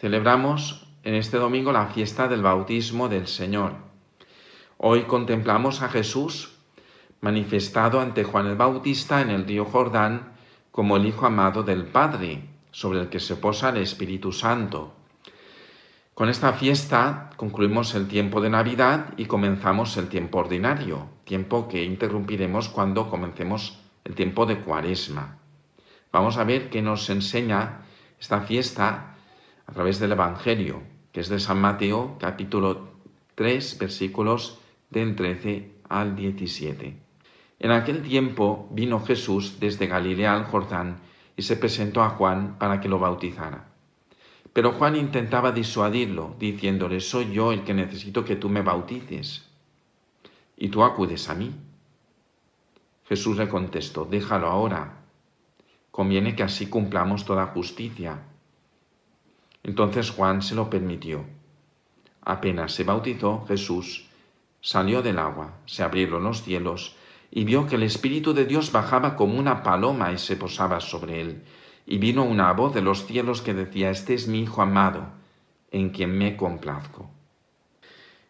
Celebramos en este domingo la fiesta del bautismo del Señor. Hoy contemplamos a Jesús manifestado ante Juan el Bautista en el río Jordán como el Hijo amado del Padre, sobre el que se posa el Espíritu Santo. Con esta fiesta concluimos el tiempo de Navidad y comenzamos el tiempo ordinario, tiempo que interrumpiremos cuando comencemos el tiempo de Cuaresma. Vamos a ver qué nos enseña esta fiesta a través del Evangelio, que es de San Mateo capítulo 3 versículos del 13 al 17. En aquel tiempo vino Jesús desde Galilea al Jordán y se presentó a Juan para que lo bautizara. Pero Juan intentaba disuadirlo, diciéndole, soy yo el que necesito que tú me bautices. Y tú acudes a mí. Jesús le contestó, déjalo ahora. Conviene que así cumplamos toda justicia. Entonces Juan se lo permitió. Apenas se bautizó Jesús, salió del agua, se abrieron los cielos, y vio que el Espíritu de Dios bajaba como una paloma y se posaba sobre él y vino una voz de los cielos que decía, Este es mi Hijo amado, en quien me complazco.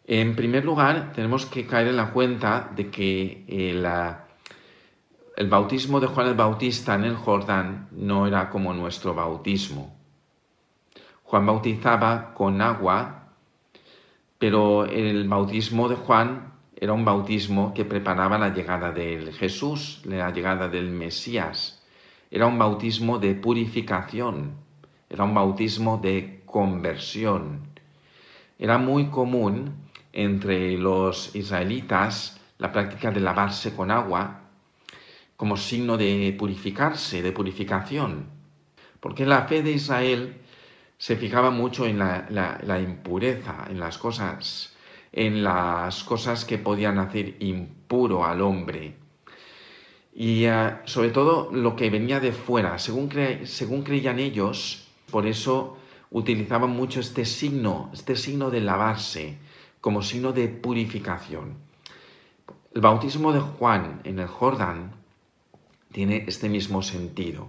En primer lugar, tenemos que caer en la cuenta de que el, el bautismo de Juan el Bautista en el Jordán no era como nuestro bautismo. Juan bautizaba con agua, pero el bautismo de Juan era un bautismo que preparaba la llegada de Jesús, la llegada del Mesías. Era un bautismo de purificación, era un bautismo de conversión. Era muy común entre los israelitas la práctica de lavarse con agua como signo de purificarse, de purificación, porque la fe de Israel se fijaba mucho en la, impureza, en las cosas, en las cosas que podían hacer impuro al hombre y eh, sobre todo lo que venía de fuera. Según, creían ellos, por eso utilizaban mucho este signo, este signo de lavarse, como signo de purificación. El bautismo de Juan en el Jordán tiene este mismo sentido,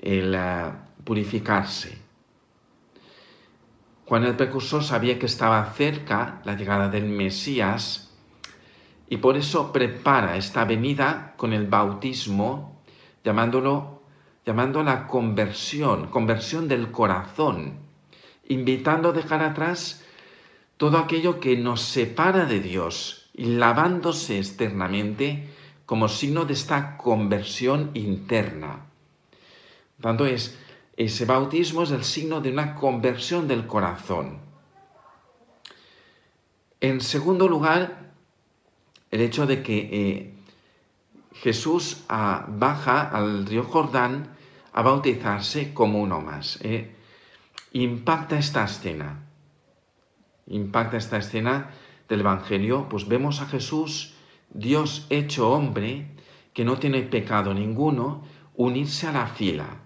el eh, purificarse. Juan el precursor sabía que estaba cerca la llegada del Mesías, y por eso prepara esta venida con el bautismo, llamándolo, llamando la conversión, conversión del corazón, invitando a dejar atrás todo aquello que nos separa de Dios y lavándose externamente como signo de esta conversión interna. Tanto es, ese bautismo es el signo de una conversión del corazón. En segundo lugar, el hecho de que eh, Jesús ah, baja al río Jordán a bautizarse como uno más. Eh. Impacta esta escena. Impacta esta escena del Evangelio, pues vemos a Jesús, Dios hecho hombre, que no tiene pecado ninguno, unirse a la fila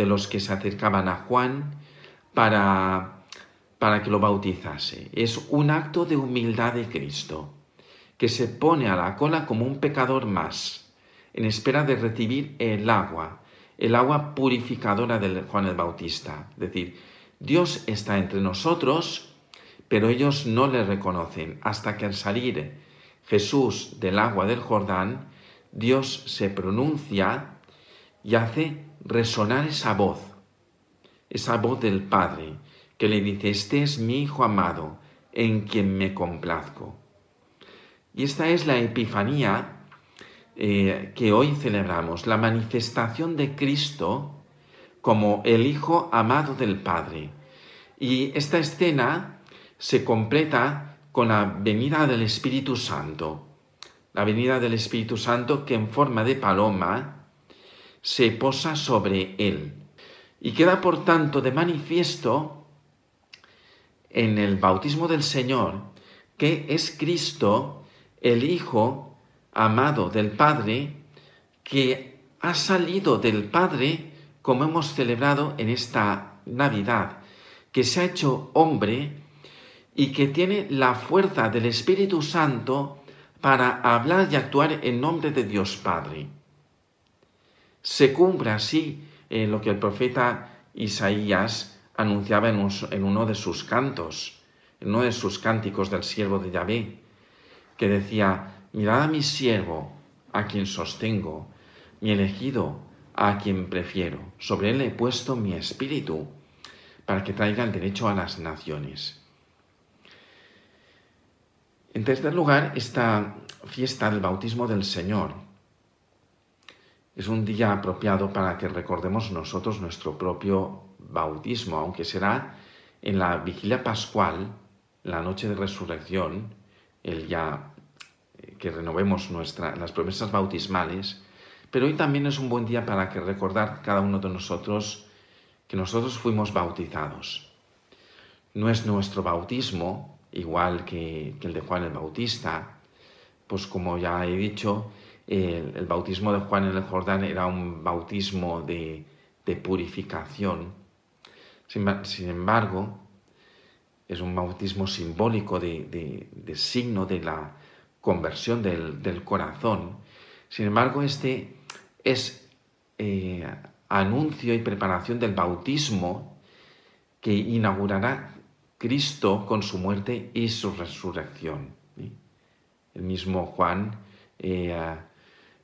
de los que se acercaban a Juan para, para que lo bautizase. Es un acto de humildad de Cristo que se pone a la cola como un pecador más, en espera de recibir el agua, el agua purificadora de Juan el Bautista. Es decir, Dios está entre nosotros, pero ellos no le reconocen hasta que al salir Jesús del agua del Jordán, Dios se pronuncia y hace resonar esa voz, esa voz del Padre, que le dice, este es mi Hijo amado, en quien me complazco. Y esta es la Epifanía eh, que hoy celebramos, la manifestación de Cristo como el Hijo amado del Padre. Y esta escena se completa con la venida del Espíritu Santo, la venida del Espíritu Santo que en forma de paloma se posa sobre él. Y queda por tanto de manifiesto en el bautismo del Señor que es Cristo el Hijo amado del Padre, que ha salido del Padre, como hemos celebrado en esta Navidad, que se ha hecho hombre y que tiene la fuerza del Espíritu Santo para hablar y actuar en nombre de Dios Padre. Se cumple así en lo que el profeta Isaías anunciaba en, uno de sus cantos, en uno de sus cánticos del siervo de Yahvé, que decía, mirad a mi siervo, a quien sostengo, mi elegido, a quien prefiero. Sobre él he puesto mi espíritu, para que traiga el derecho a las naciones. En tercer lugar, esta fiesta del bautismo del Señor es un día apropiado para que recordemos nosotros nuestro propio bautismo, aunque será en la vigilia pascual, la noche de resurrección, el ya eh, que renovemos nuestra, las promesas bautismales, pero hoy también es un buen día para que recordar cada uno de nosotros que nosotros fuimos bautizados. No es nuestro bautismo, igual que, el de Juan el Bautista, pues como ya he dicho, el, bautismo de Juan en el Jordán era un bautismo de, purificación. Sin, embargo, es un bautismo simbólico de, signo de la conversión del, corazón. Sin embargo, este es eh, anuncio y preparación del bautismo que inaugurará Cristo con su muerte y su resurrección. El mismo Juan eh,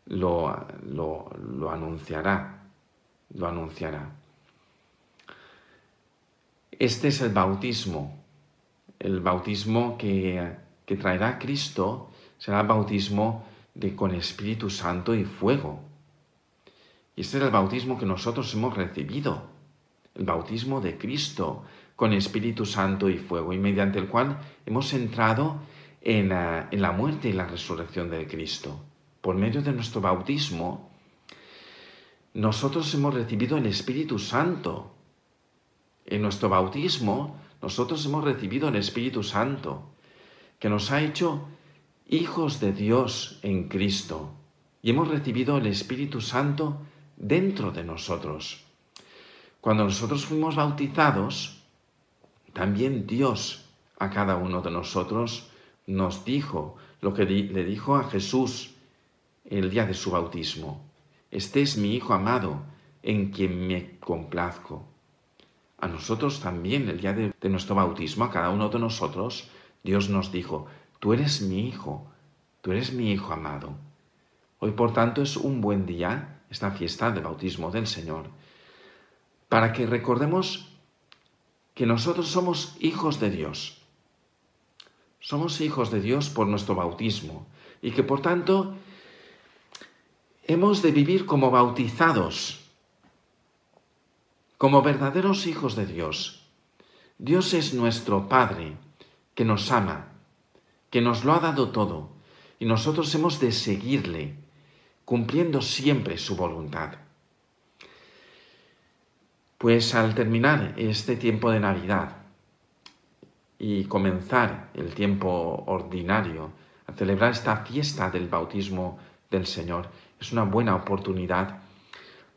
lo, lo, anunciará, lo anunciará. Este es el bautismo, el bautismo que, que traerá Cristo será el bautismo de, con Espíritu Santo y fuego. Y este es el bautismo que nosotros hemos recibido, el bautismo de Cristo con Espíritu Santo y fuego, y mediante el cual hemos entrado en la, en la muerte y la resurrección de Cristo. Por medio de nuestro bautismo, nosotros hemos recibido el Espíritu Santo. En nuestro bautismo, nosotros hemos recibido el Espíritu Santo, que nos ha hecho hijos de Dios en Cristo. Y hemos recibido el Espíritu Santo dentro de nosotros. Cuando nosotros fuimos bautizados, también Dios a cada uno de nosotros nos dijo lo que le dijo a Jesús el día de su bautismo. Este es mi Hijo amado, en quien me complazco. A nosotros también, el día de, nuestro bautismo, a cada uno de nosotros, Dios nos dijo, tú eres mi Hijo, tú eres mi Hijo amado. Hoy, por tanto, es un buen día esta fiesta del bautismo del Señor, para que recordemos que nosotros somos hijos de Dios. Somos hijos de Dios por nuestro bautismo y que por tanto hemos de vivir como bautizados, como verdaderos hijos de Dios. Dios es nuestro Padre, que nos ama, que nos lo ha dado todo, y nosotros hemos de seguirle cumpliendo siempre su voluntad. Pues al terminar este tiempo de Navidad y comenzar el tiempo ordinario a celebrar esta fiesta del bautismo del Señor, es una buena oportunidad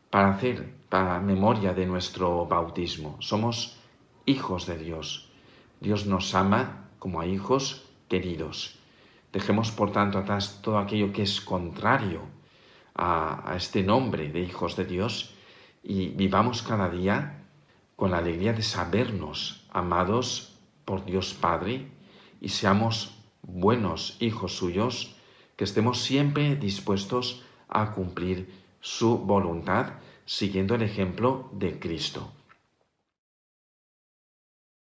para hacer para memoria de nuestro bautismo. Somos hijos de Dios. Dios nos ama como a hijos queridos. Dejemos por tanto atrás todo aquello que es contrario a, este nombre de hijos de Dios y vivamos cada día con la alegría de sabernos amados por Dios Padre y seamos buenos hijos suyos, que estemos siempre dispuestos a cumplir su voluntad siguiendo el ejemplo de Cristo.